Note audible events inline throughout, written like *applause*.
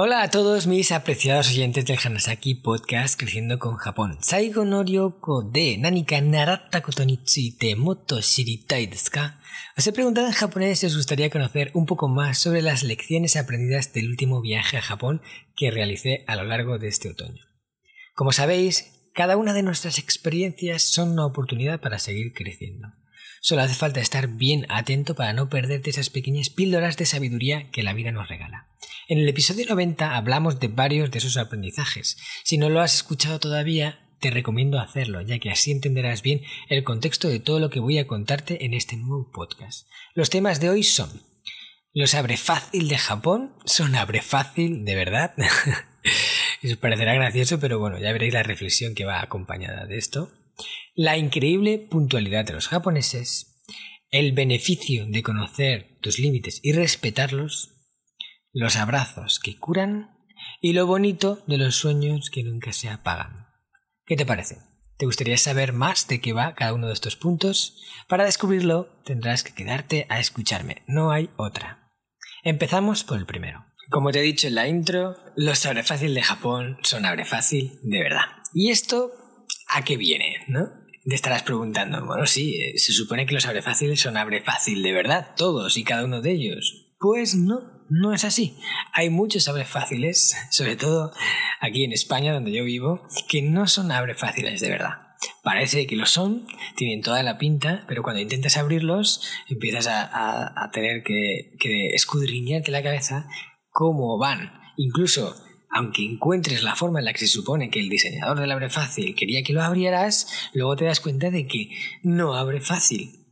Hola a todos mis apreciados oyentes del Hanasaki Podcast Creciendo con Japón. Saigo no ryoko de nanika naratta koto ni? Os he preguntado en japonés si os gustaría conocer un poco más sobre las lecciones aprendidas del último viaje a Japón que realicé a lo largo de este otoño. Como sabéis, cada una de nuestras experiencias son una oportunidad para seguir creciendo. Solo hace falta estar bien atento para no perderte esas pequeñas píldoras de sabiduría que la vida nos regala. En el episodio 90 hablamos de varios de esos aprendizajes. Si no lo has escuchado todavía, te recomiendo hacerlo, ya que así entenderás bien el contexto de todo lo que voy a contarte en este nuevo podcast. Los temas de hoy son los abre fácil de Japón, son abre fácil de verdad. *laughs* Os parecerá gracioso, pero bueno, ya veréis la reflexión que va acompañada de esto. La increíble puntualidad de los japoneses, el beneficio de conocer tus límites y respetarlos, los abrazos que curan y lo bonito de los sueños que nunca se apagan. ¿Qué te parece? ¿Te gustaría saber más de qué va cada uno de estos puntos? Para descubrirlo tendrás que quedarte a escucharme, no hay otra. Empezamos por el primero. Como te he dicho en la intro, los abre fácil de Japón son abre fácil de verdad. ¿Y esto a qué viene? ¿No? Te estarás preguntando, bueno, sí, eh, se supone que los abre fácil son abre fácil de verdad, todos y cada uno de ellos. Pues no, no es así. Hay muchos abres fáciles, *laughs* sobre todo aquí en España donde yo vivo, que no son abres fáciles de verdad. Parece que lo son, tienen toda la pinta, pero cuando intentas abrirlos empiezas a, tener que, que escudriñarte la cabeza cómo van. Incluso aunque encuentres la forma en la que se supone que el diseñador del abre fácil quería que lo abrieras, luego te das cuenta de que no abre fácil.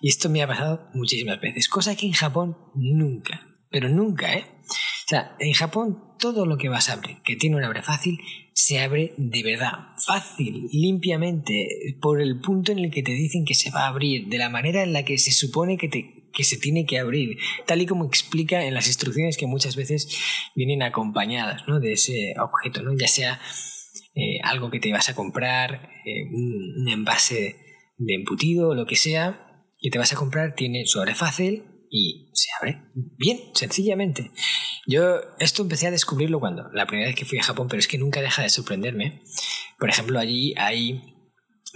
Y esto me ha pasado muchísimas veces, cosa que en Japón nunca, pero nunca, ¿eh? O sea, en Japón todo lo que vas a abrir, que tiene un abre fácil, se abre de verdad, fácil, limpiamente, por el punto en el que te dicen que se va a abrir, de la manera en la que se supone que, te, que se tiene que abrir, tal y como explica en las instrucciones que muchas veces vienen acompañadas ¿no? de ese objeto, ¿no? ya sea eh, algo que te vas a comprar, eh, un, envase de embutido o lo que sea, que te vas a comprar, tiene su abre fácil, y se abre bien, sencillamente. Yo esto empecé a descubrirlo cuando, la primera vez que fui a Japón, pero es que nunca deja de sorprenderme. Por ejemplo, allí hay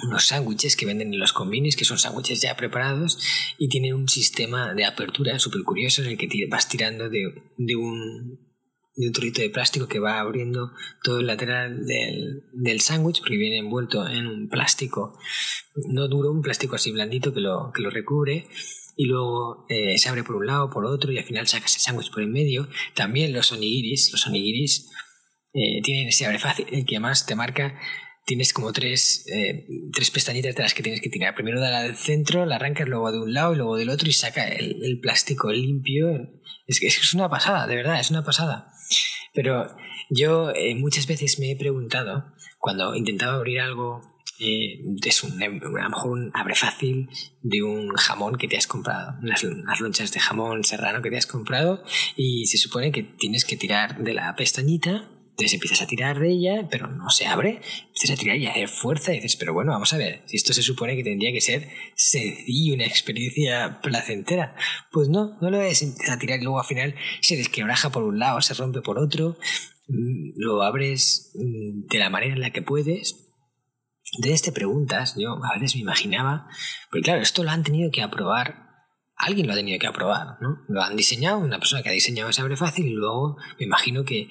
unos sándwiches que venden en los convinis, que son sándwiches ya preparados y tienen un sistema de apertura súper curioso en el que vas tirando de, de un de un trocito de plástico que va abriendo todo el lateral del, del sándwich porque viene envuelto en un plástico no duro, un plástico así blandito que lo, que lo recubre y luego eh, se abre por un lado, por otro y al final sacas el sándwich por en medio. También los onigiris, los onigiris eh, tienen ese abre fácil, el que además te marca, tienes como tres, eh, tres pestañitas de las que tienes que tirar. Primero de la del centro, la arrancas luego de un lado y luego del otro y saca el, el plástico limpio. Es que es una pasada, de verdad, es una pasada. Pero yo muchas veces me he preguntado, cuando intentaba abrir algo eh, es un, a lo mejor un abre fácil de un jamón que te has comprado, unas, lonchas de jamón serrano que te has comprado y se supone que tienes que tirar de la pestañita entonces empiezas a tirar de ella, pero no se abre. Empiezas a tirar y a fuerza y dices, pero bueno, vamos a ver, si esto se supone que tendría que ser sencillo, una experiencia placentera. Pues no, no lo es. A tirar y luego al final se desquebraja por un lado, se rompe por otro. Mm, lo abres mm, de la manera en la que puedes de este preguntas, yo a veces me imaginaba, porque claro, esto lo han tenido que aprobar, alguien lo ha tenido que aprobar, ¿no? Lo han diseñado, una persona que ha diseñado ese abre fácil y luego me imagino que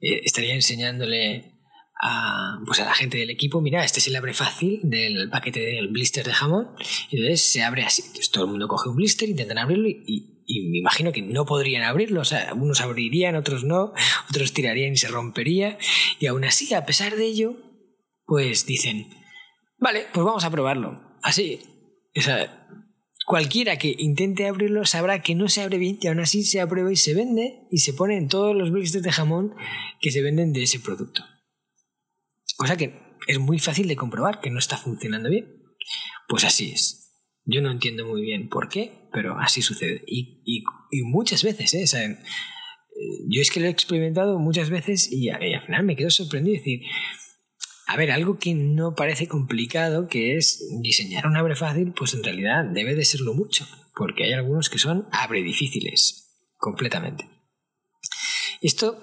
eh, estaría enseñándole a, pues a la gente del equipo, mira, este es el abre fácil del paquete del blister de jamón, y entonces se abre así, todo el mundo coge un blister, intentan abrirlo y, y me imagino que no podrían abrirlo, o sea, unos abrirían, otros no, *laughs* otros tirarían y se rompería, y aún así, a pesar de ello, pues dicen, vale, pues vamos a probarlo. Así, o sea, cualquiera que intente abrirlo sabrá que no se abre bien y aún así se aprueba y se vende y se pone en todos los blisters de jamón que se venden de ese producto. Cosa que es muy fácil de comprobar que no está funcionando bien. Pues así es. Yo no entiendo muy bien por qué, pero así sucede. Y, muchas veces, ¿eh? ¿Saben? yo es que lo he experimentado muchas veces y, al final me quedo sorprendido. decir, a ver, algo que no parece complicado, que es diseñar un abre fácil, pues en realidad debe de serlo mucho, porque hay algunos que son abre difíciles, completamente. Esto,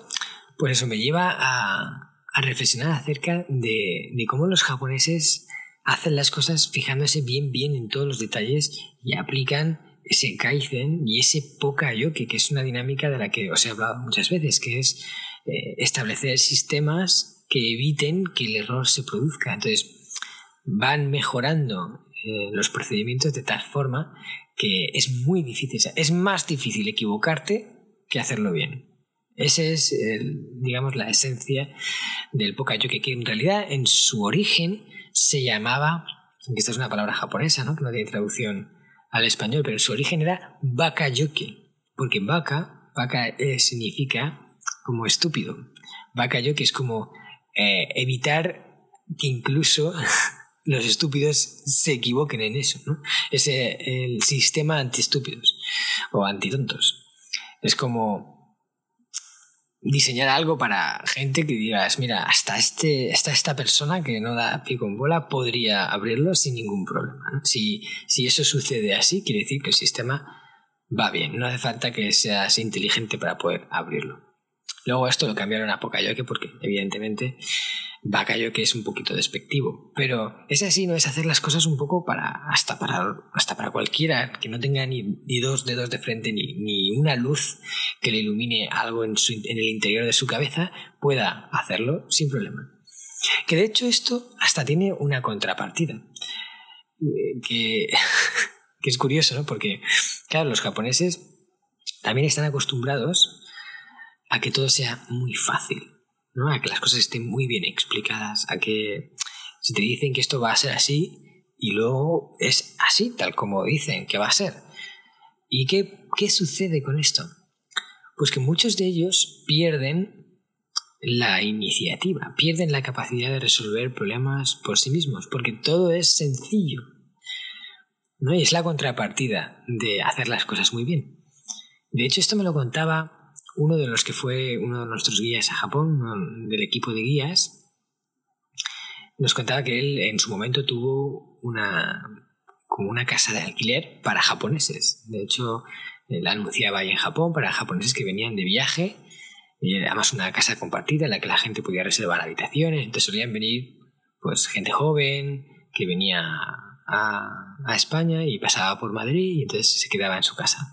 pues eso me lleva a, reflexionar acerca de, cómo los japoneses hacen las cosas fijándose bien, bien en todos los detalles y aplican ese kaizen y ese poca yoke, que es una dinámica de la que os he hablado muchas veces, que es eh, establecer sistemas que eviten que el error se produzca. Entonces, van mejorando eh, los procedimientos de tal forma que es muy difícil, es más difícil equivocarte que hacerlo bien. Esa es, digamos, la esencia del yoke, que en realidad en su origen se llamaba, esta es una palabra japonesa, ¿no? que no tiene traducción al español, pero su origen era yoke, porque baka, baka eh, significa como estúpido. yoke es como eh, evitar que incluso *laughs* los estúpidos se equivoquen en eso, ¿no? Es el sistema anti-estúpidos o anti-tontos. Es como diseñar algo para gente que digas, mira, hasta, este, esta persona que no da pie con bola podría abrirlo sin ningún problema. Si, si eso sucede así, quiere decir que el sistema va bien. No hace falta que seas inteligente para poder abrirlo. Luego esto lo cambiaron a Pokayoke porque evidentemente que es un poquito despectivo. Pero es así, ¿no? Es hacer las cosas un poco para. hasta para. hasta para cualquiera que no tenga ni, dos dedos de frente ni, ni, una luz que le ilumine algo en, su, en el interior de su cabeza, pueda hacerlo sin problema. Que de hecho esto hasta tiene una contrapartida. Eh, que, *laughs* que es curioso, ¿no? Porque, claro, los japoneses también están acostumbrados a que todo sea muy fácil. ¿no? A que las cosas estén muy bien explicadas, a que si te dicen que esto va a ser así y luego es así, tal como dicen que va a ser. ¿Y qué, qué sucede con esto? Pues que muchos de ellos pierden la iniciativa, pierden la capacidad de resolver problemas por sí mismos, porque todo es sencillo. ¿no? Y es la contrapartida de hacer las cosas muy bien. De hecho, esto me lo contaba uno de los que fue uno de nuestros guías a Japón, del equipo de guías, nos contaba que él en su momento tuvo una como una casa de alquiler para japoneses. De hecho, la anunciaba ahí en Japón para japoneses que venían de viaje. Y además una casa compartida en la que la gente podía reservar habitaciones. Entonces solían venir pues gente joven que venía a España y pasaba por Madrid y entonces se quedaba en su casa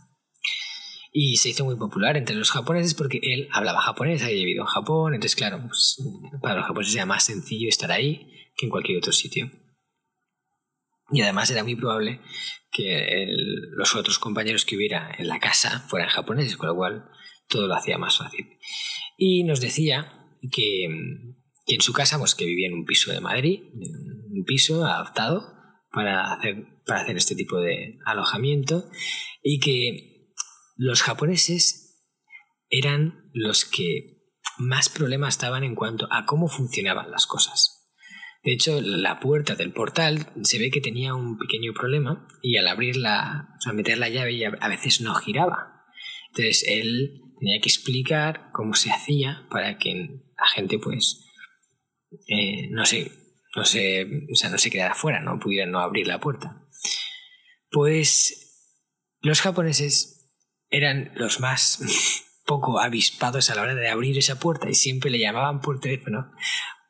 y se hizo muy popular entre los japoneses porque él hablaba japonés, había vivido en Japón, entonces claro, pues, para los japoneses era más sencillo estar ahí que en cualquier otro sitio. Y además era muy probable que los otros compañeros que hubiera en la casa fueran japoneses, con lo cual todo lo hacía más fácil. Y nos decía que, que en su casa, pues que vivía en un piso de Madrid, un piso adaptado para hacer, para hacer este tipo de alojamiento, y que los japoneses eran los que más problemas estaban en cuanto a cómo funcionaban las cosas. De hecho, la puerta del portal se ve que tenía un pequeño problema y al abrirla, o sea, meter la llave a veces no giraba. Entonces él tenía que explicar cómo se hacía para que la gente, pues, eh, no sé, no se, o sea, no se quedara fuera, no pudiera no abrir la puerta. Pues los japoneses eran los más *laughs* poco avispados a la hora de abrir esa puerta y siempre le llamaban por teléfono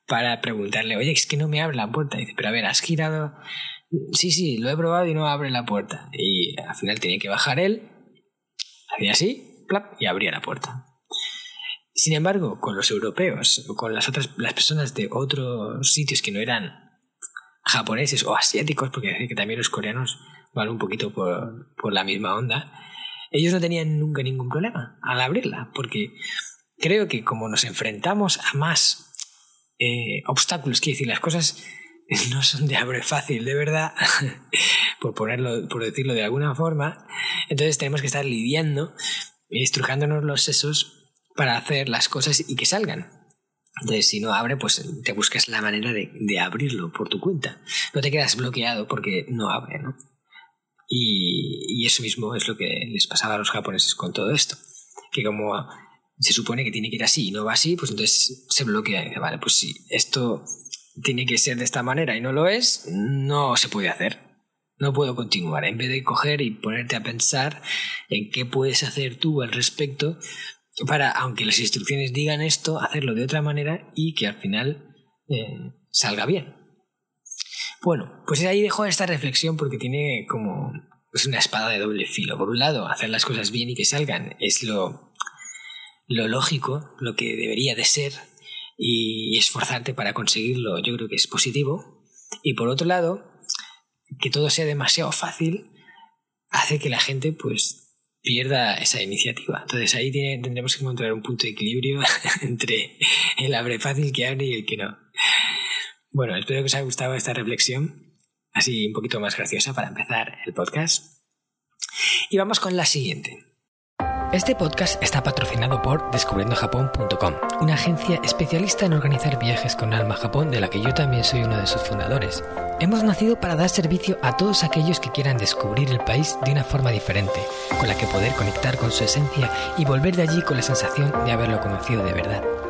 para preguntarle, oye, es que no me abre la puerta. Y dice, pero a ver, ¿has girado? Sí, sí, lo he probado y no abre la puerta. Y al final tenía que bajar él, hacía así, y abría la puerta. Sin embargo, con los europeos o con las otras las personas de otros sitios que no eran japoneses o asiáticos, porque que también los coreanos van un poquito por, por la misma onda, ellos no tenían nunca ningún problema al abrirla, porque creo que como nos enfrentamos a más eh, obstáculos, quiere decir, las cosas *laughs* no son de abre fácil, de verdad, *laughs* por ponerlo, por decirlo de alguna forma. Entonces tenemos que estar lidiando estrujándonos los sesos para hacer las cosas y que salgan. Entonces, si no abre, pues te buscas la manera de abrirlo por tu cuenta. No te quedas bloqueado porque no abre, ¿no? Y, eso mismo es lo que les pasaba a los japoneses con todo esto. Que como se supone que tiene que ir así y no va así, pues entonces se bloquea y dice, vale, pues si esto tiene que ser de esta manera y no lo es, no se puede hacer. No puedo continuar. En vez de coger y ponerte a pensar en qué puedes hacer tú al respecto para, aunque las instrucciones digan esto, hacerlo de otra manera y que al final eh, salga bien. Bueno, pues ahí dejo esta reflexión porque tiene como es una espada de doble filo. Por un lado, hacer las cosas bien y que salgan es lo, lo lógico, lo que debería de ser, y esforzarte para conseguirlo, yo creo que es positivo. Y por otro lado, que todo sea demasiado fácil hace que la gente pues pierda esa iniciativa. Entonces ahí tendremos que encontrar un punto de equilibrio *laughs* entre el abre fácil que abre y el que no. Bueno, espero que os haya gustado esta reflexión, así un poquito más graciosa para empezar el podcast. Y vamos con la siguiente. Este podcast está patrocinado por descubriendojapón.com, una agencia especialista en organizar viajes con alma a Japón de la que yo también soy uno de sus fundadores. Hemos nacido para dar servicio a todos aquellos que quieran descubrir el país de una forma diferente, con la que poder conectar con su esencia y volver de allí con la sensación de haberlo conocido de verdad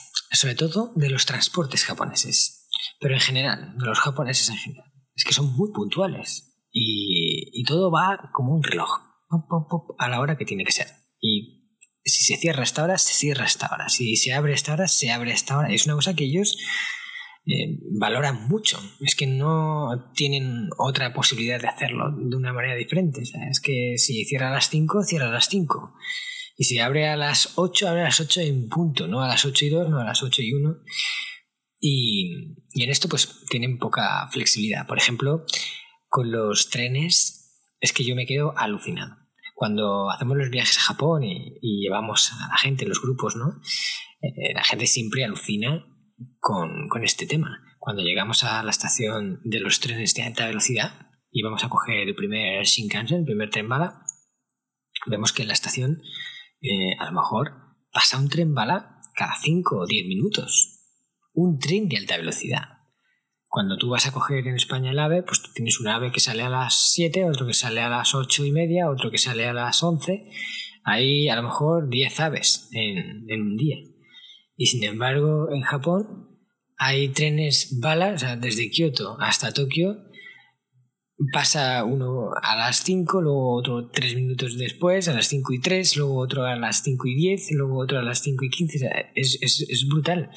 sobre todo de los transportes japoneses, pero en general, de los japoneses en general. Es que son muy puntuales y, todo va como un reloj, a la hora que tiene que ser. Y si se cierra esta hora, se cierra esta hora. Si se abre esta hora, se abre esta hora. Es una cosa que ellos eh, valoran mucho. Es que no tienen otra posibilidad de hacerlo de una manera diferente. es que si cierra a las 5, cierra a las 5. Y si abre a las 8, abre a las 8 en punto, no a las 8 y 2, no a las 8 y 1. Y, y en esto pues tienen poca flexibilidad. Por ejemplo, con los trenes es que yo me quedo alucinado. Cuando hacemos los viajes a Japón y, llevamos a la gente, los grupos, ¿no? Eh, la gente siempre alucina con, con, este tema. Cuando llegamos a la estación de los trenes de alta velocidad y vamos a coger el primer Shinkansen, el primer tren bala, vemos que en la estación eh, a lo mejor pasa un tren bala cada 5 o 10 minutos. Un tren de alta velocidad. Cuando tú vas a coger en España el AVE, pues tú tienes un AVE que sale a las 7, otro que sale a las 8 y media, otro que sale a las 11. Hay a lo mejor 10 aves en, en un día. Y sin embargo, en Japón hay trenes bala, o sea, desde Kioto hasta Tokio, pasa uno a las 5, luego otro 3 minutos después, a las 5 y 3, luego otro a las 5 y 10, luego otro a las 5 y 15. Es, es, es brutal.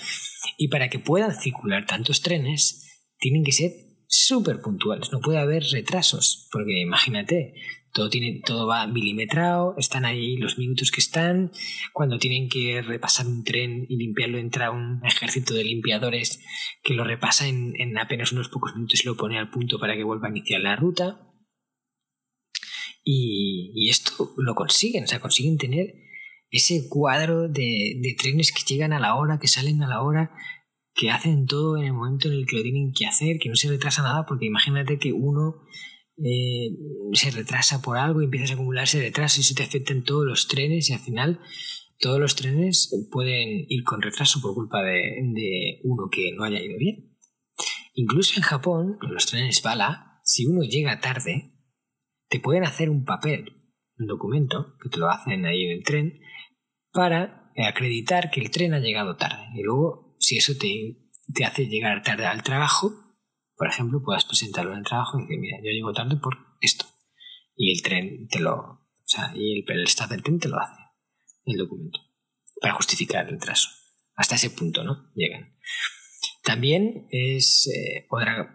Y para que puedan circular tantos trenes, tienen que ser súper puntuales, no puede haber retrasos, porque imagínate, todo, tiene, todo va milimetrado, están ahí los minutos que están, cuando tienen que repasar un tren y limpiarlo entra un ejército de limpiadores que lo repasa en, en apenas unos pocos minutos y lo pone al punto para que vuelva a iniciar la ruta. Y, y esto lo consiguen, o sea, consiguen tener ese cuadro de, de trenes que llegan a la hora, que salen a la hora, que hacen todo en el momento en el que lo tienen que hacer, que no se retrasa nada, porque imagínate que uno eh, se retrasa por algo y empiezas a acumularse retraso y eso te afecta en todos los trenes y al final todos los trenes pueden ir con retraso por culpa de, de uno que no haya ido bien. Incluso en Japón, con los trenes bala, si uno llega tarde, te pueden hacer un papel, un documento, que te lo hacen ahí en el tren, para acreditar que el tren ha llegado tarde. Y luego, si eso te, te hace llegar tarde al trabajo, por ejemplo, puedas presentarlo en el trabajo y decir, mira, yo llego tarde por esto. Y el tren te lo, o sea, y el, el staff del tren te lo hace, el documento, para justificar el retraso. Hasta ese punto, ¿no? Llegan. También es eh,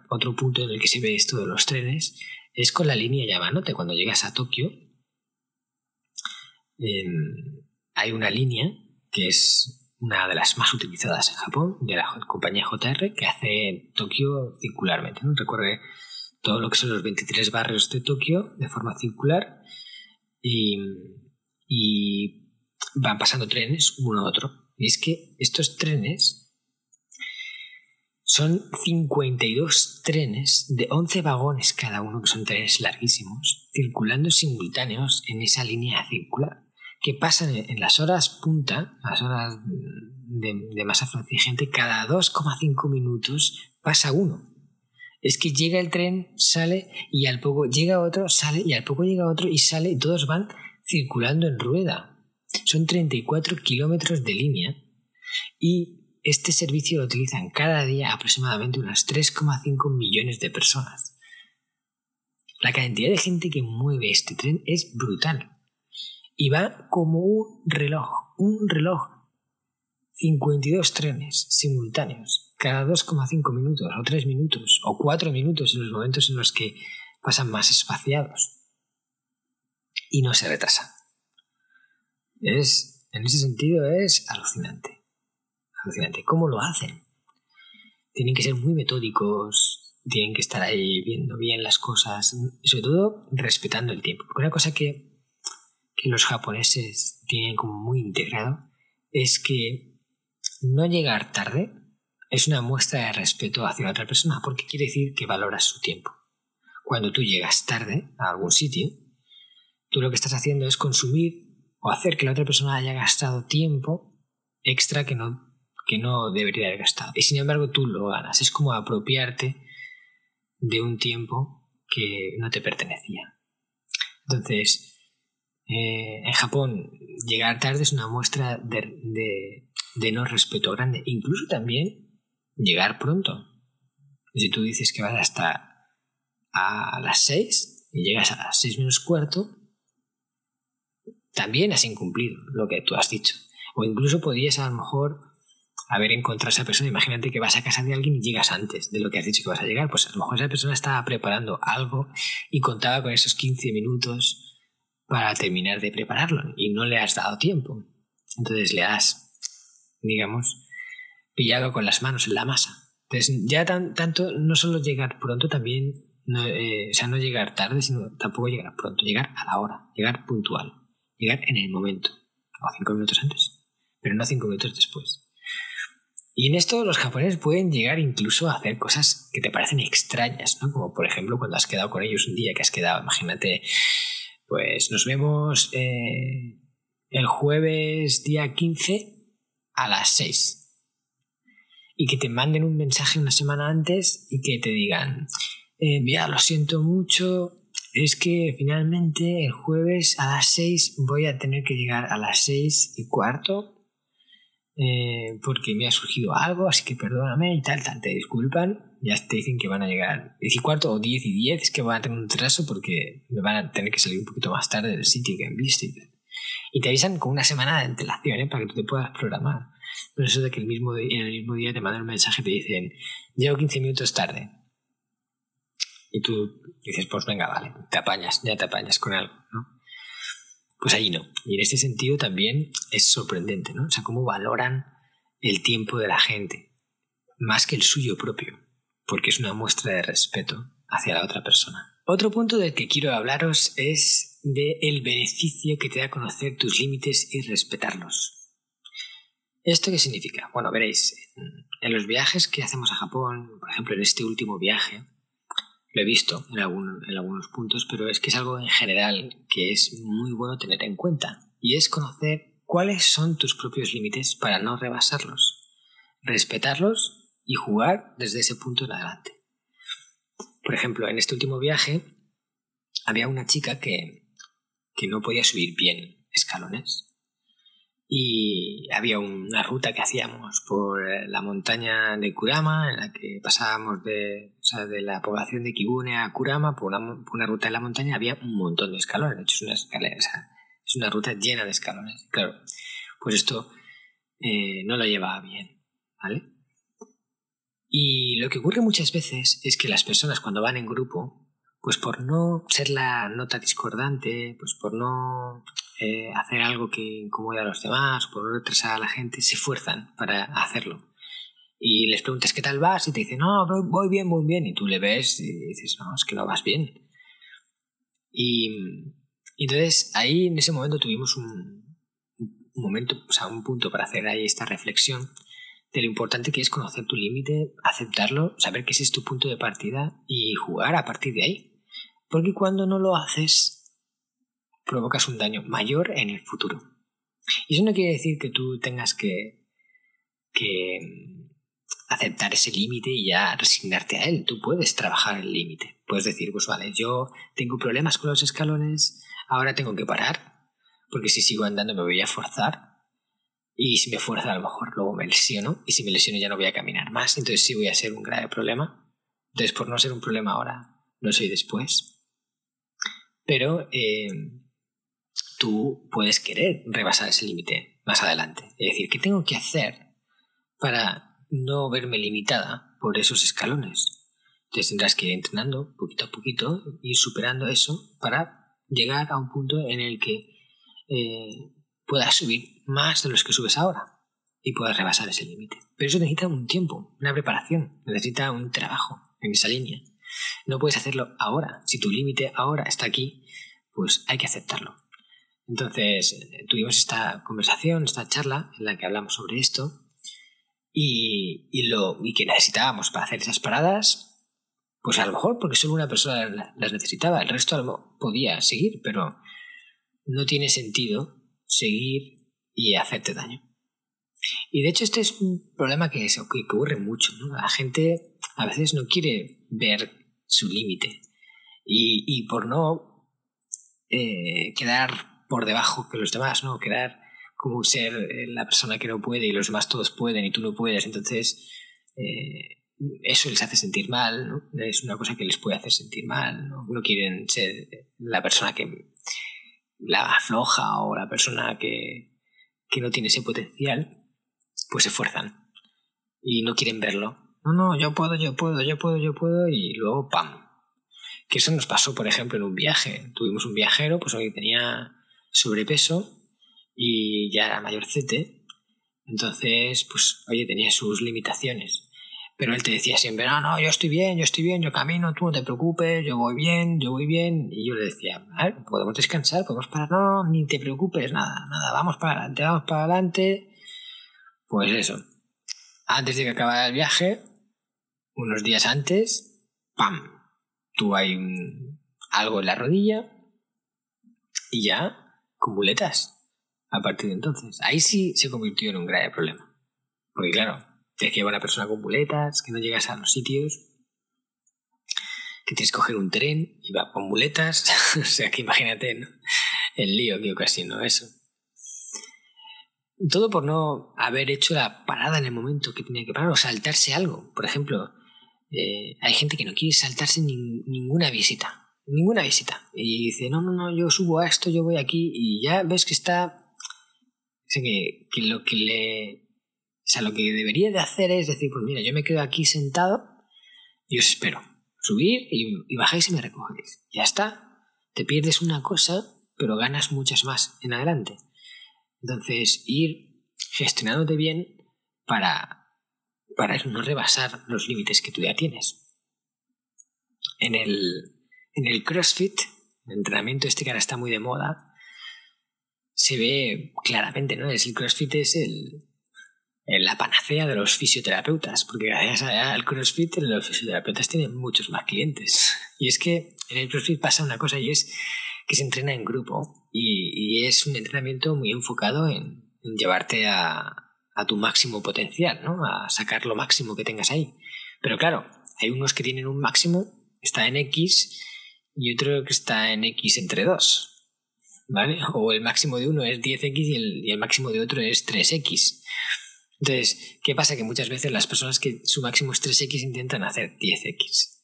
otro punto en el que se ve esto de los trenes, es con la línea Yamanote. Cuando llegas a Tokio, em, hay una línea que es una de las más utilizadas en Japón, de la compañía JR, que hace Tokio circularmente. ¿no? Recorre todo lo que son los 23 barrios de Tokio de forma circular y, y van pasando trenes uno a otro. Y es que estos trenes son 52 trenes de 11 vagones cada uno, que son trenes larguísimos, circulando simultáneos en esa línea circular, que pasan en las horas punta, las horas de, más afluencia gente, cada 2,5 minutos pasa uno. Es que llega el tren, sale y al poco llega otro, sale y al poco llega otro y sale y todos van circulando en rueda. Son 34 kilómetros de línea y este servicio lo utilizan cada día aproximadamente unas 3,5 millones de personas. La cantidad de gente que mueve este tren es brutal. Y va como un reloj, un reloj. 52 trenes simultáneos, cada 2,5 minutos, o 3 minutos, o 4 minutos en los momentos en los que pasan más espaciados. Y no se retrasa. Es, en ese sentido es alucinante alucinante. ¿Cómo lo hacen? Tienen que ser muy metódicos, tienen que estar ahí viendo bien las cosas, sobre todo respetando el tiempo. Porque una cosa que, que los japoneses tienen como muy integrado es que no llegar tarde es una muestra de respeto hacia otra persona, porque quiere decir que valoras su tiempo. Cuando tú llegas tarde a algún sitio, tú lo que estás haciendo es consumir o hacer que la otra persona haya gastado tiempo extra que no que no debería haber gastado. Y sin embargo tú lo ganas. Es como apropiarte de un tiempo que no te pertenecía. Entonces, eh, en Japón, llegar tarde es una muestra de, de, no respeto grande. Incluso también llegar pronto. Si tú dices que vas hasta a las 6 y llegas a las 6 menos cuarto, también has incumplido lo que tú has dicho. O incluso podrías a lo mejor haber encontrado a esa persona. Imagínate que vas a casa de alguien y llegas antes de lo que has dicho que vas a llegar. Pues a lo mejor esa persona estaba preparando algo y contaba con esos 15 minutos para terminar de prepararlo y no le has dado tiempo. Entonces le has, digamos, pillado con las manos en la masa. Entonces ya tan, tanto no solo llegar pronto, también, no, eh, o sea, no llegar tarde, sino tampoco llegar pronto, llegar a la hora, llegar puntual, llegar en el momento, o cinco minutos antes, pero no cinco minutos después. Y en esto los japoneses pueden llegar incluso a hacer cosas que te parecen extrañas, ¿no? Como por ejemplo cuando has quedado con ellos un día que has quedado, imagínate, pues nos vemos eh, el jueves día 15 a las 6. Y que te manden un mensaje una semana antes y que te digan, eh, mira, lo siento mucho, es que finalmente el jueves a las 6 voy a tener que llegar a las 6 y cuarto eh, porque me ha surgido algo, así que perdóname y tal, tal, te disculpan, ya te dicen que van a llegar 10 y cuarto o 10 y 10, es que van a tener un retraso porque me van a tener que salir un poquito más tarde del sitio que han visto y te avisan con una semana de antelación ¿eh? para que tú te puedas programar. Pero eso de que el mismo en el mismo día te mandan un mensaje y te dicen, llego 15 minutos tarde. Y tú dices, pues venga, vale, te apañas, ya te apañas con algo, ¿no? Pues ahí no. Y en este sentido también es sorprendente, ¿no? O sea, cómo valoran el tiempo de la gente, más que el suyo propio, porque es una muestra de respeto hacia la otra persona. Otro punto del que quiero hablaros es de el beneficio que te da conocer tus límites y respetarlos. ¿Esto qué significa? Bueno, veréis, en los viajes que hacemos a Japón, por ejemplo, en este último viaje, lo he visto en, en algunos puntos, pero es que es algo en general que es muy bueno tener en cuenta. Y es conocer cuáles son tus propios límites para no rebasarlos, respetarlos y jugar desde ese punto en adelante. Por ejemplo, en este último viaje había una chica que, que no podía subir bien escalones y había una ruta que hacíamos por la montaña de Kurama, en la que pasábamos de, sea, de la población de Kibune a Kurama por una, ruta en la montaña, había un montón de escalones, de hecho es una escalera, es una ruta llena de escalones. Claro, pues esto eh, no lo llevaba bien, ¿vale? Y lo que ocurre muchas veces es que las personas cuando van en grupo, pues por no ser la nota discordante, pues por no eh, hacer algo que incomode a los demás, por no retrasar a la gente, se esfuerzan para hacerlo. Y les preguntas qué tal vas y te dicen, no, voy bien, muy bien. Y tú le ves y dices, no, es que no vas bien. Y, entonces ahí en ese momento tuvimos un, un momento, o sea, un punto para hacer ahí esta reflexión de lo importante que es conocer tu límite, aceptarlo, saber que ese es tu punto de partida y jugar a partir de ahí. Porque cuando no lo haces, provocas un daño mayor en el futuro. Y eso no quiere decir que tú tengas que, que aceptar ese límite y ya resignarte a él. Tú puedes trabajar el límite. Puedes decir, pues vale, yo tengo problemas con los escalones, ahora tengo que parar, porque si sigo andando me voy a forzar y si me fuerza a lo mejor luego me lesiono y si me lesiono ya no voy a caminar más, entonces sí voy a ser un grave problema. Entonces por no ser un problema ahora, no soy después. Pero eh, tú puedes querer rebasar ese límite más adelante. Es decir, ¿qué tengo que hacer para no verme limitada por esos escalones? Entonces tendrás que ir entrenando poquito a poquito, ir superando eso para llegar a un punto en el que eh, puedas subir más de los que subes ahora y puedas rebasar ese límite. Pero eso necesita un tiempo, una preparación, necesita un trabajo en esa línea. No puedes hacerlo ahora. Si tu límite ahora está aquí, pues hay que aceptarlo. Entonces, eh, tuvimos esta conversación, esta charla en la que hablamos sobre esto y, y lo y que necesitábamos para hacer esas paradas, pues a lo mejor porque solo una persona las necesitaba, el resto podía seguir, pero no tiene sentido seguir y hacerte daño. Y de hecho este es un problema que, ocurre mucho. La gente a veces no quiere ver su límite y, por no eh, quedar por debajo que los demás, ¿no? quedar como ser eh, la persona que no puede y los demás todos pueden y tú no puedes, entonces eh, eso les hace sentir mal, es una cosa que les puede hacer sentir mal, no, quieren ser la persona que la floja o la persona que, que no tiene ese potencial, pues se esfuerzan y no quieren verlo. No, no, yo puedo, yo puedo, yo puedo, yo puedo y luego ¡pam! Que eso nos pasó, por ejemplo, en un viaje. Tuvimos un viajero, pues hoy tenía sobrepeso y ya era mayorcete. Entonces, pues, oye, tenía sus limitaciones. Pero él te decía siempre, no, no, yo estoy bien, yo estoy bien, yo camino, tú no te preocupes, yo voy bien, yo voy bien. Y yo le decía, a podemos descansar, podemos parar, no, ni te preocupes, nada, nada, vamos para adelante, vamos para adelante. Pues eso, antes de que acabara el viaje, unos días antes, ¡pam! Tú hay un, algo en la rodilla y ya, con muletas. A partir de entonces, ahí sí se convirtió en un grave problema. Porque claro, te lleva una persona con muletas, que no llegas a los sitios, que tienes que coger un tren y va con muletas. *laughs* o sea que imagínate ¿no? el lío que ocasionó eso. Todo por no haber hecho la parada en el momento que tenía que parar o saltarse algo. Por ejemplo, eh, hay gente que no quiere saltarse ninguna visita. Ninguna visita. Y dice, no, no, no, yo subo a esto, yo voy aquí. Y ya ves que está... Que, que lo que le o sea, lo que debería de hacer es decir, pues mira, yo me quedo aquí sentado y os espero. Subir y, bajáis y me recogéis. Ya está. Te pierdes una cosa, pero ganas muchas más en adelante. Entonces, ir gestionándote bien para, para no rebasar los límites que tú ya tienes. En el, en el CrossFit, el entrenamiento este que ahora está muy de moda, se ve claramente, ¿no? Es el CrossFit es el, la panacea de los fisioterapeutas, porque gracias al CrossFit los fisioterapeutas tienen muchos más clientes. Y es que en el CrossFit pasa una cosa y es que se entrena en grupo y, es un entrenamiento muy enfocado en, llevarte a, tu máximo potencial, ¿no? a sacar lo máximo que tengas ahí. Pero claro, hay unos que tienen un máximo, está en X, y otro que está en X entre 2. ¿Vale? O el máximo de uno es 10X y el, y el máximo de otro es 3X. Entonces, ¿qué pasa? Que muchas veces las personas que su máximo es 3x intentan hacer 10x.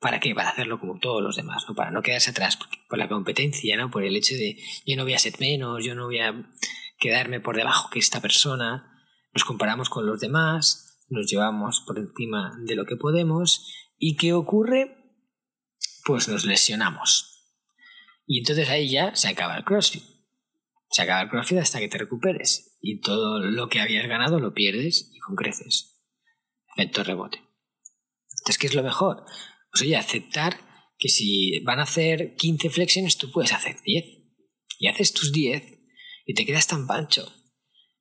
¿Para qué? Para hacerlo como todos los demás, ¿no? Para no quedarse atrás por la competencia, ¿no? Por el hecho de yo no voy a ser menos, yo no voy a quedarme por debajo que esta persona. Nos comparamos con los demás, nos llevamos por encima de lo que podemos y ¿qué ocurre? Pues nos lesionamos. Y entonces ahí ya se acaba el CrossFit. Se acaba el CrossFit hasta que te recuperes y todo lo que habías ganado lo pierdes y con creces. Efecto rebote. Entonces, ¿qué es lo mejor? Pues oye, aceptar que si van a hacer 15 flexiones, tú puedes hacer 10. Y haces tus 10 y te quedas tan pancho.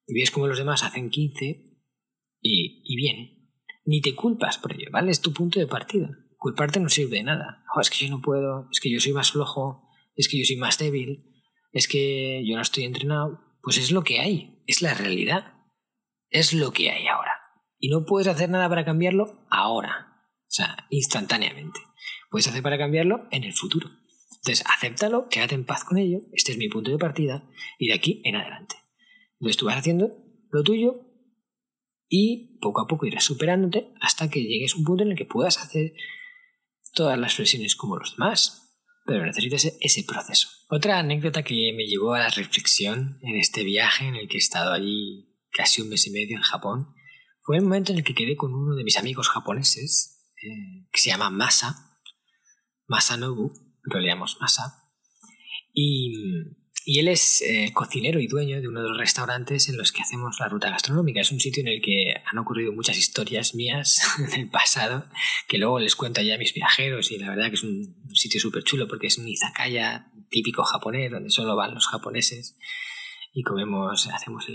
Y ves como los demás hacen 15 y, bien. Ni te culpas por ello, ¿vale? Es tu punto de partida. Culparte no sirve de nada. es que yo no puedo, es que yo soy más flojo, es que yo soy más débil, es que yo no estoy entrenado. Pues es lo que hay, es la realidad. Es lo que hay ahora. Y no puedes hacer nada para cambiarlo ahora. O sea, instantáneamente. Puedes hacer para cambiarlo en el futuro. Entonces, acéptalo, quédate en paz con ello, este es mi punto de partida, y de aquí en adelante. Entonces tú vas haciendo lo tuyo y poco a poco irás superándote hasta que llegues a un punto en el que puedas hacer todas las flexiones como los demás. Pero necesitas ese proceso. Otra anécdota que me llevó a la reflexión en este viaje en el que he estado allí casi un mes y medio en Japón fue el momento en el que quedé con uno de mis amigos japoneses eh, que se llama Masa, Masanobu, lo leamos Masa. Y, y él es eh, cocinero y dueño de uno de los restaurantes en los que hacemos la ruta gastronómica. Es un sitio en el que han ocurrido muchas historias mías *laughs* del pasado que luego les cuento ya a mis viajeros y la verdad que es un, sitio súper chulo porque es un izakaya típico japonés donde solo van los japoneses y comemos, hacemos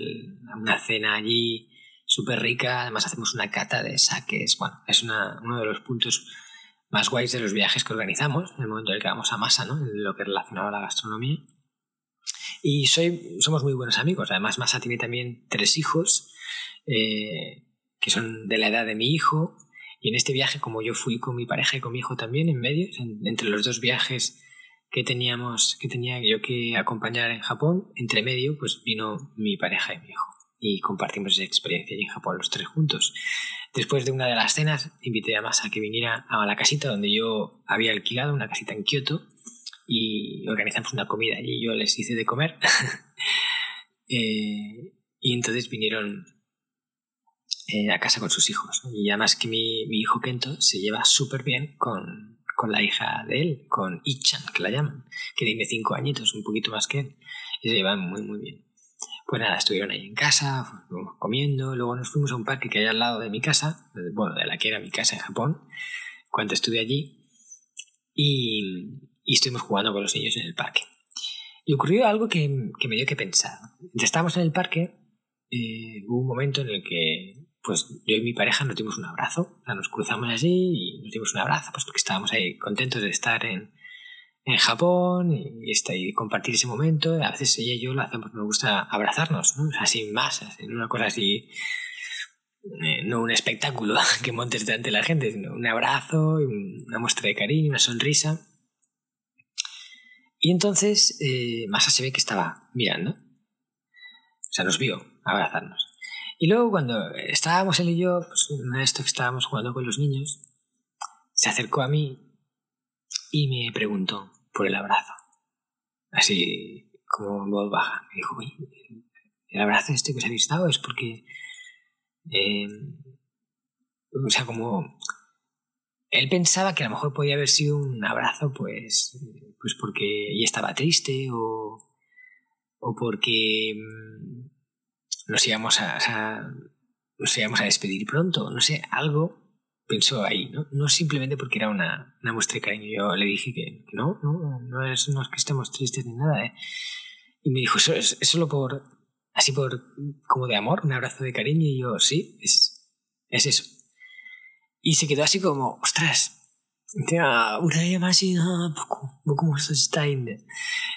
una cena allí súper rica, además hacemos una cata de saques, bueno, es uno de los puntos más guays de los viajes que organizamos, en el momento en el que vamos a masa, ¿no? En lo que relacionado a la gastronomía. Y soy, somos muy buenos amigos. Además, Masa tiene también tres hijos eh, que son de la edad de mi hijo. Y en este viaje, como yo fui con mi pareja y con mi hijo también en medio, entre los dos viajes que teníamos, que tenía yo que acompañar en Japón, entre medio, pues vino mi pareja y mi hijo. Y compartimos esa experiencia allí en Japón los tres juntos. Después de una de las cenas, invité a Masa a que viniera a la casita donde yo había alquilado, una casita en Kioto, y organizamos una comida y yo les hice de comer. *laughs* Eh, y entonces vinieron eh, a casa con sus hijos. Y además que mi, mi hijo Kento se lleva súper bien con, con, la hija de él, con Ichan, que la llaman, que tiene cinco añitos, un poquito más que él. Y se llevan muy, muy bien. Pues nada, estuvieron ahí en casa, comiendo, luego nos fuimos a un parque que hay al lado de mi casa, bueno, de la que era mi casa en Japón, cuando estuve allí, y, y estuvimos jugando con los niños en el parque. Y ocurrió algo que, me dio que pensar. Estábamos en el parque, eh, hubo un momento en el que pues yo y mi pareja nos dimos un abrazo, o sea, nos cruzamos allí y nos dimos un abrazo, pues porque estábamos ahí contentos de estar en, en Japón y, y, compartir ese momento. A veces ella y yo lo hacemos, nos gusta abrazarnos, ¿no? sin más, en una cosa así, eh, no un espectáculo *laughs* que montes delante de la gente, sino un abrazo, una muestra de cariño, una sonrisa. Y entonces eh, Masa se ve que estaba mirando. O sea, nos vio abrazarnos. Y luego cuando estábamos él y yo, pues una de esto que estábamos jugando con los niños, se acercó a mí y me preguntó por el abrazo. Así como en voz baja. Me dijo, el abrazo este que os habéis dado es porque... Eh, o sea, como... Él pensaba que a lo mejor podía haber sido un abrazo, pues pues porque ella estaba triste o, o porque mm, nos íbamos a, nos íbamos a despedir pronto, no sé, algo pensó ahí, ¿no? No simplemente porque era una, una muestra de cariño. Yo le dije que, no, no, no es, no es que estemos tristes ni nada, ¿eh? Y me dijo, ¿eso es, solo por, así por, como de amor, un abrazo de cariño? Y yo, sí, es, es eso. Y se quedó así como, ostras,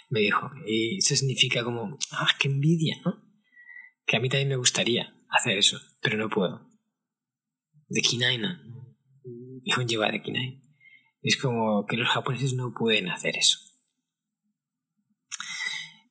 me dijo. Y eso significa como, ah, qué envidia, ¿no? Que a mí también me gustaría hacer eso, pero no puedo. De Kinai, ¿no? Hijo lleva de Kinai. Es como que los japoneses no pueden hacer eso.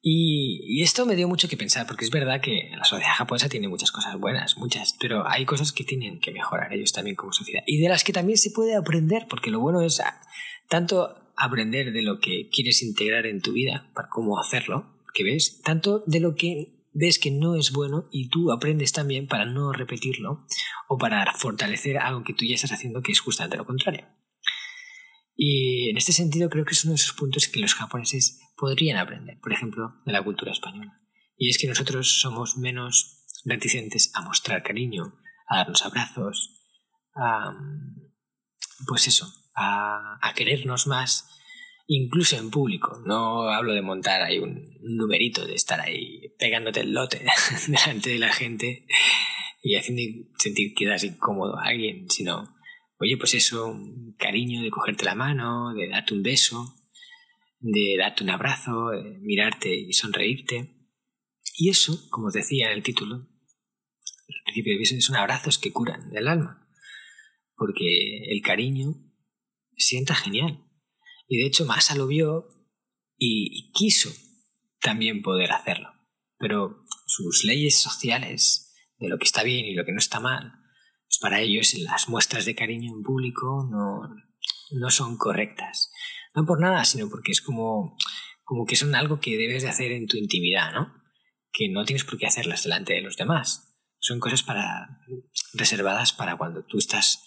Y, esto me dio mucho que pensar, porque es verdad que la sociedad japonesa tiene muchas cosas buenas, muchas, pero hay cosas que tienen que mejorar ellos también como sociedad. Y de las que también se puede aprender, porque lo bueno es ah, tanto aprender de lo que quieres integrar en tu vida, para cómo hacerlo, que ves, tanto de lo que ves que no es bueno y tú aprendes también para no repetirlo o para fortalecer algo que tú ya estás haciendo que es justamente lo contrario. Y en este sentido creo que es uno de esos puntos que los japoneses podrían aprender, por ejemplo, de la cultura española. Y es que nosotros somos menos reticentes a mostrar cariño, a darnos abrazos, a, pues eso, a, a querernos más incluso en público. No hablo de montar ahí un numerito, de estar ahí pegándote el lote *laughs* delante de la gente y haciendo sentir que das incómodo a alguien, sino, oye, pues eso, un cariño de cogerte la mano, de darte un beso, de darte un abrazo, de mirarte y sonreírte. Y eso, como os decía en el título, al principio de son abrazos que curan del alma, porque el cariño sienta genial y de hecho Massa lo vio y, quiso también poder hacerlo. Pero sus leyes sociales de lo que está bien y lo que no está mal, pues para ellos las muestras de cariño en público no, no son correctas. No por nada, sino porque es como, como que son algo que debes de hacer en tu intimidad, ¿no? Que no tienes por qué hacerlas delante de los demás. Son cosas para, reservadas para cuando tú estás,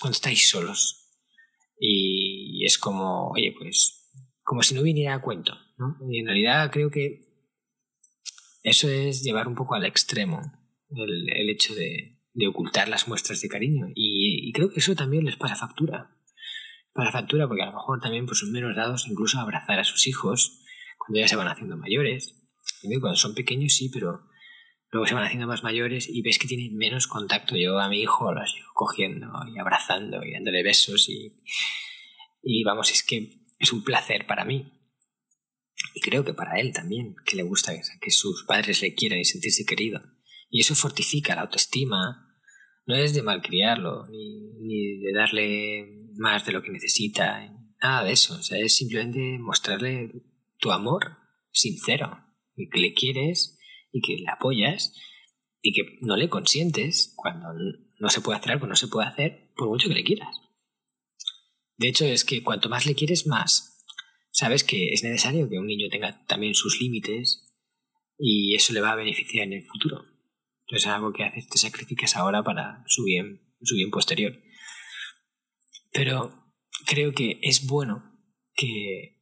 cuando estáis solos, y es como, oye, pues, como si no viniera a cuento, ¿no? Y en realidad creo que eso es llevar un poco al extremo el, el hecho de, de, ocultar las muestras de cariño. Y, creo que eso también les pasa factura. Para factura, porque a lo mejor también pues, son menos dados incluso a abrazar a sus hijos cuando ya se van haciendo mayores. Cuando son pequeños sí, pero luego se van haciendo más mayores y ves que tienen menos contacto. Yo a mi hijo los llevo cogiendo y abrazando y dándole besos y, y vamos, es que es un placer para mí. Y creo que para él también, que le gusta que sus padres le quieran y sentirse querido. Y eso fortifica la autoestima. No es de malcriarlo, ni, ni de darle más de lo que necesita, nada de eso. O sea, es simplemente mostrarle tu amor sincero, y que le quieres y que le apoyas y que no le consientes cuando no se puede hacer algo, no se puede hacer, por mucho que le quieras. De hecho, es que cuanto más le quieres, más sabes que es necesario que un niño tenga también sus límites y eso le va a beneficiar en el futuro. Entonces es algo que haces, te sacrificas ahora para su bien, su bien posterior. Pero creo que es bueno que,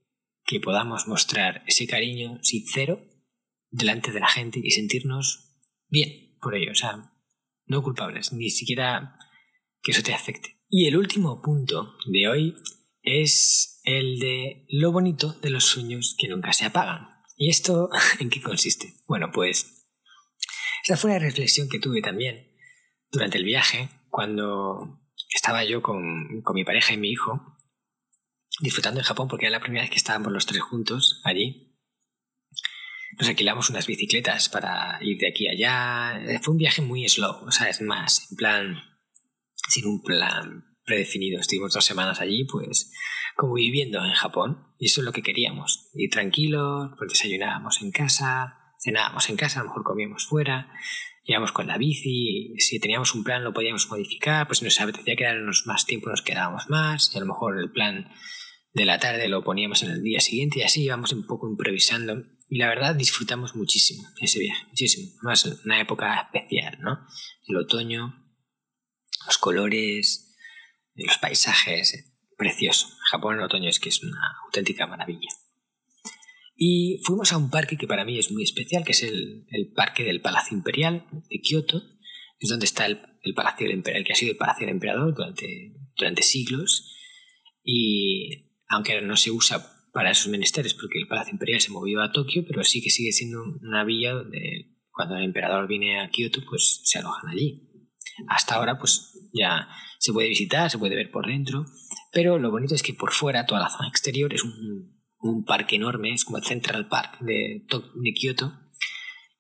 que podamos mostrar ese cariño sincero delante de la gente y sentirnos bien por ello, o sea, no culpables, ni siquiera que eso te afecte. Y el último punto de hoy es el de lo bonito de los sueños que nunca se apagan. ¿Y esto *laughs* en qué consiste? Bueno, pues esa fue una reflexión que tuve también durante el viaje, cuando estaba yo con, con mi pareja y mi hijo disfrutando en Japón, porque era la primera vez que estábamos los tres juntos allí nos alquilamos unas bicicletas para ir de aquí a allá. Fue un viaje muy slow, o sea, es más, en plan, sin un plan predefinido. Estuvimos dos semanas allí, pues, como viviendo en Japón. Y eso es lo que queríamos, ir tranquilos, pues desayunábamos en casa, cenábamos en casa, a lo mejor comíamos fuera, íbamos con la bici, si teníamos un plan lo podíamos modificar, pues si nos apetecía quedarnos más tiempo nos quedábamos más, y a lo mejor el plan de la tarde lo poníamos en el día siguiente y así íbamos un poco improvisando y la verdad disfrutamos muchísimo ese viaje, muchísimo. Más una época especial, ¿no? El otoño, los colores, los paisajes, eh, precioso. Japón en otoño es que es una auténtica maravilla. Y fuimos a un parque que para mí es muy especial, que es el, Parque del Palacio Imperial de Kioto. Es donde está el, Palacio del Emperador, que ha sido el Palacio del Emperador durante, durante siglos. Y aunque no se usa para esos menesteres, porque el Palacio Imperial se movió a Tokio, pero sí que sigue siendo una villa donde cuando el emperador viene a Kioto, pues se alojan allí. Hasta ahora, pues ya se puede visitar, se puede ver por dentro, pero lo bonito es que por fuera, toda la zona exterior, es un, un parque enorme, es como el Central Park de, de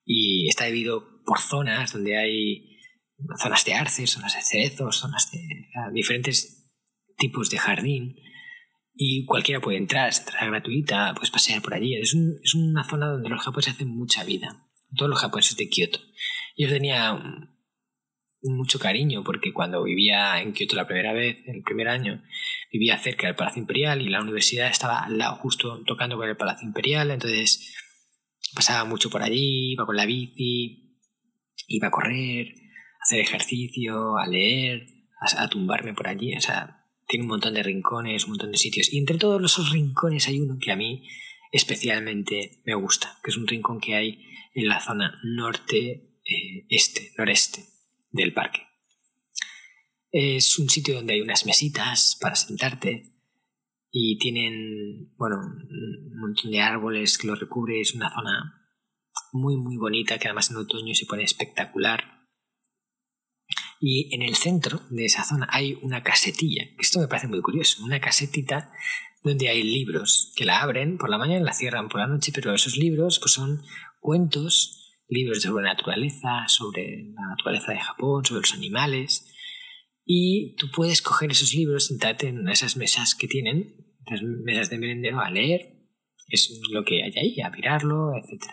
y está dividido por zonas donde hay zonas de arce, zonas de cerezos, zonas de diferentes tipos de jardín y cualquiera puede entrar, es gratuita, puedes pasear por allí. Es, es, una zona donde los japoneses hacen mucha vida, todos los japoneses de Kioto. Yo tenía mucho cariño porque cuando vivía en Kioto la primera vez, el primer año, vivía cerca del Palacio Imperial y la universidad estaba al lado, justo tocando con el Palacio Imperial, entonces pasaba mucho por allí, iba con la bici, iba a correr, a hacer ejercicio, a leer, a, tumbarme por allí. O sea, tiene un montón de rincones, un montón de sitios. Y entre todos esos rincones hay uno que a mí especialmente me gusta, que es un rincón que hay en la zona norte-este, eh, noreste del parque. Es un sitio donde hay unas mesitas para sentarte y tienen, bueno, un montón de árboles que lo recubre. Es una zona muy, muy bonita que además en otoño se pone espectacular. Y en el centro de esa zona hay una casetilla. Esto me parece muy curioso. Una casetita donde hay libros que la abren por la mañana y la cierran por la noche, pero esos libros pues son cuentos, libros sobre naturaleza, sobre la naturaleza de Japón, sobre los animales. Y tú puedes coger esos libros, sentarte en esas mesas que tienen, las mesas de merendero, a leer, es lo que hay ahí, a mirarlo, etc.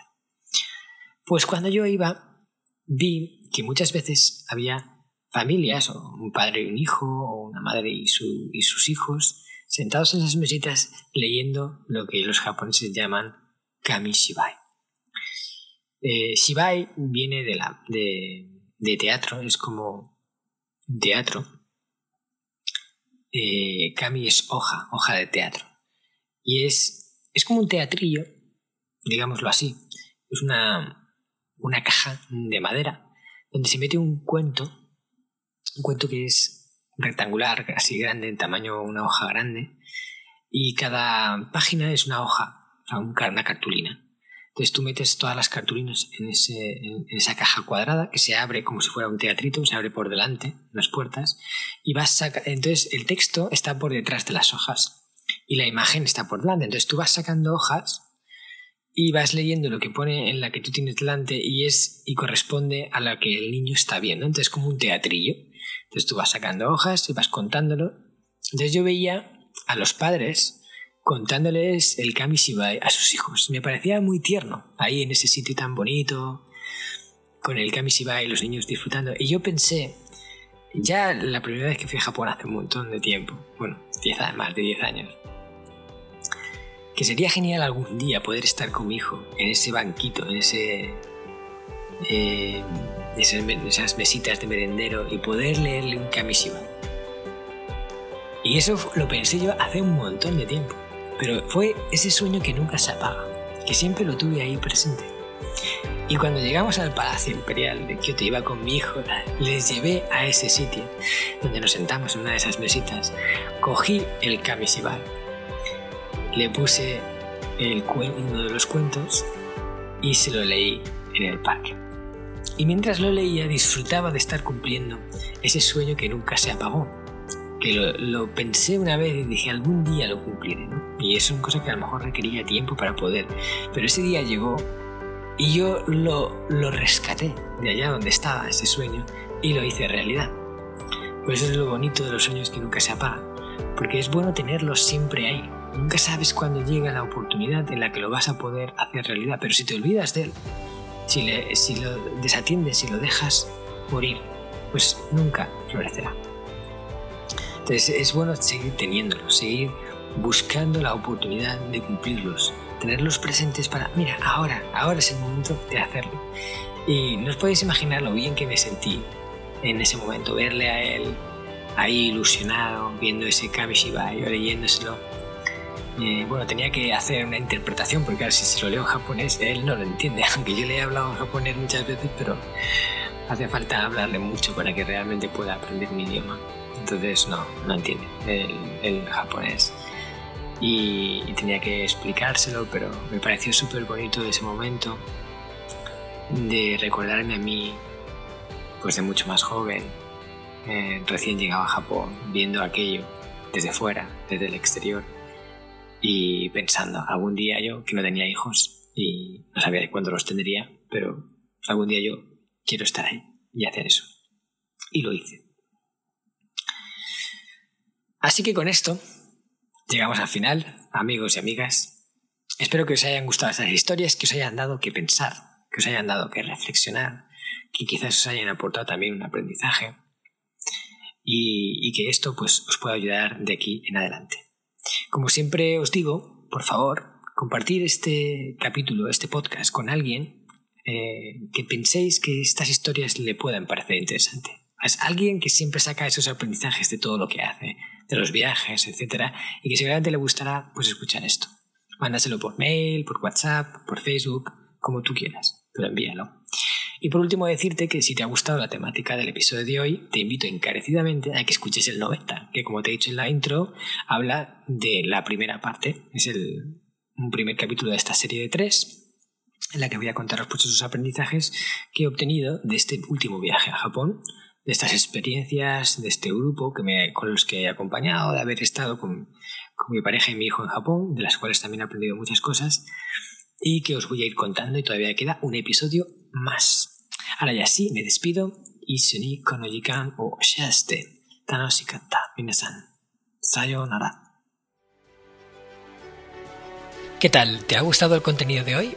Pues cuando yo iba, vi que muchas veces había familias, o un padre y un hijo, o una madre y, y sus hijos, sentados en esas mesitas leyendo lo que los japoneses llaman kamishibai. Eh, shibai viene de, la, de, teatro, es como teatro. Eh, kami es hoja, hoja de teatro. Y es, es como un teatrillo, digámoslo así. Es una, una caja de madera donde se mete un cuento, un cuento que es rectangular, así grande, en tamaño una hoja grande, y cada página es una hoja, o sea, una cartulina. Entonces tú metes todas las cartulinas en, esa caja cuadrada que se abre como si fuera un teatrito, se abre por delante, las puertas, y vas saca entonces el texto está por detrás de las hojas y la imagen está por delante. Entonces tú vas sacando hojas y vas leyendo lo que pone en la que tú tienes delante y es y corresponde a la que el niño está viendo. Entonces como un teatrillo. Entonces tú vas sacando hojas y vas contándolo. Entonces yo veía a los padres contándoles el Kamishibai a sus hijos. Me parecía muy tierno, ahí en ese sitio tan bonito, con el Kamishibai, los niños disfrutando. Y yo pensé, ya la primera vez que fui a Japón hace un montón de tiempo, bueno, diez, más de 10 años, que sería genial algún día poder estar con mi hijo en ese banquito, en ese... Eh, esas, mesitas de merendero y poder leerle un Kamishiba. Y eso lo pensé yo hace un montón de tiempo, pero fue ese sueño que nunca se apaga, que siempre lo tuve ahí presente. Y cuando llegamos al Palacio Imperial de Kyoto, iba con mi hijo, les llevé a ese sitio donde nos sentamos en una de esas mesitas, cogí el Kamishiba, le puse el, uno de los cuentos y se lo leí en el parque. Y mientras lo leía disfrutaba de estar cumpliendo ese sueño que nunca se apagó. Que lo, pensé una vez y dije algún día lo cumpliré. Y es una cosa que a lo mejor requería tiempo para poder. Pero ese día llegó y yo lo, lo rescaté de allá donde estaba ese sueño y lo hice realidad. Pues eso es lo bonito de los sueños que nunca se apagan. Porque es bueno tenerlos siempre ahí. Nunca sabes cuándo llega la oportunidad en la que lo vas a poder hacer realidad, pero si te olvidas de él, si, lo desatiendes, si lo dejas morir, pues nunca florecerá. Entonces es bueno seguir teniéndolos, seguir buscando la oportunidad de cumplirlos, tenerlos presentes para, mira, ahora, ahora es el momento de hacerlo. Y no os podéis imaginar lo bien que me sentí en ese momento, verle a él ahí ilusionado, viendo ese Kamishibai, yo leyéndoselo bueno, tenía que hacer una interpretación, porque claro, si se lo leo en japonés, él no lo entiende, *laughs* aunque yo le he hablado en japonés muchas veces, pero hace falta hablarle mucho para que realmente pueda aprender mi idioma. Entonces, no, no entiende el, japonés. Y, tenía que explicárselo, pero me pareció súper bonito ese momento de recordarme a mí, pues de mucho más joven, eh, recién llegado a Japón, viendo aquello desde fuera, desde el exterior y pensando, algún día yo, que no tenía hijos y no sabía cuándo los tendría, pero algún día yo quiero estar ahí y hacer eso. Y lo hice. Así que con esto llegamos al final, amigos y amigas. Espero que os hayan gustado estas historias, que os hayan dado que pensar, que os hayan dado que reflexionar, que quizás os hayan aportado también un aprendizaje y, que esto pues os pueda ayudar de aquí en adelante. Como siempre os digo, por favor, compartir este capítulo, este podcast con alguien eh, que penséis que estas historias le puedan parecer interesantes. Es alguien que siempre saca esos aprendizajes de todo lo que hace, de los viajes, etc. Y que seguramente le gustará pues escuchar esto. Mándaselo por mail, por WhatsApp, por Facebook, como tú quieras, pero envíalo. Y por último decirte que si te ha gustado la temática del episodio de hoy, te invito encarecidamente a que escuches el 90, que como te he dicho en la intro, habla de la primera parte, es el, un primer capítulo de esta serie de tres, en la que voy a contaros pues esos aprendizajes que he obtenido de este último viaje a Japón, de estas experiencias, de este grupo que me, con los que he acompañado, de haber estado con, con mi pareja y mi hijo en Japón, de las cuales también he aprendido muchas cosas y que os voy a ir contando y todavía queda un episodio más. Ahora ya sí, me despido. Isuni konojikan o shiaste. Tanoshikatta minasan. Sayonara. ¿Qué tal? ¿Te ha gustado el contenido de hoy?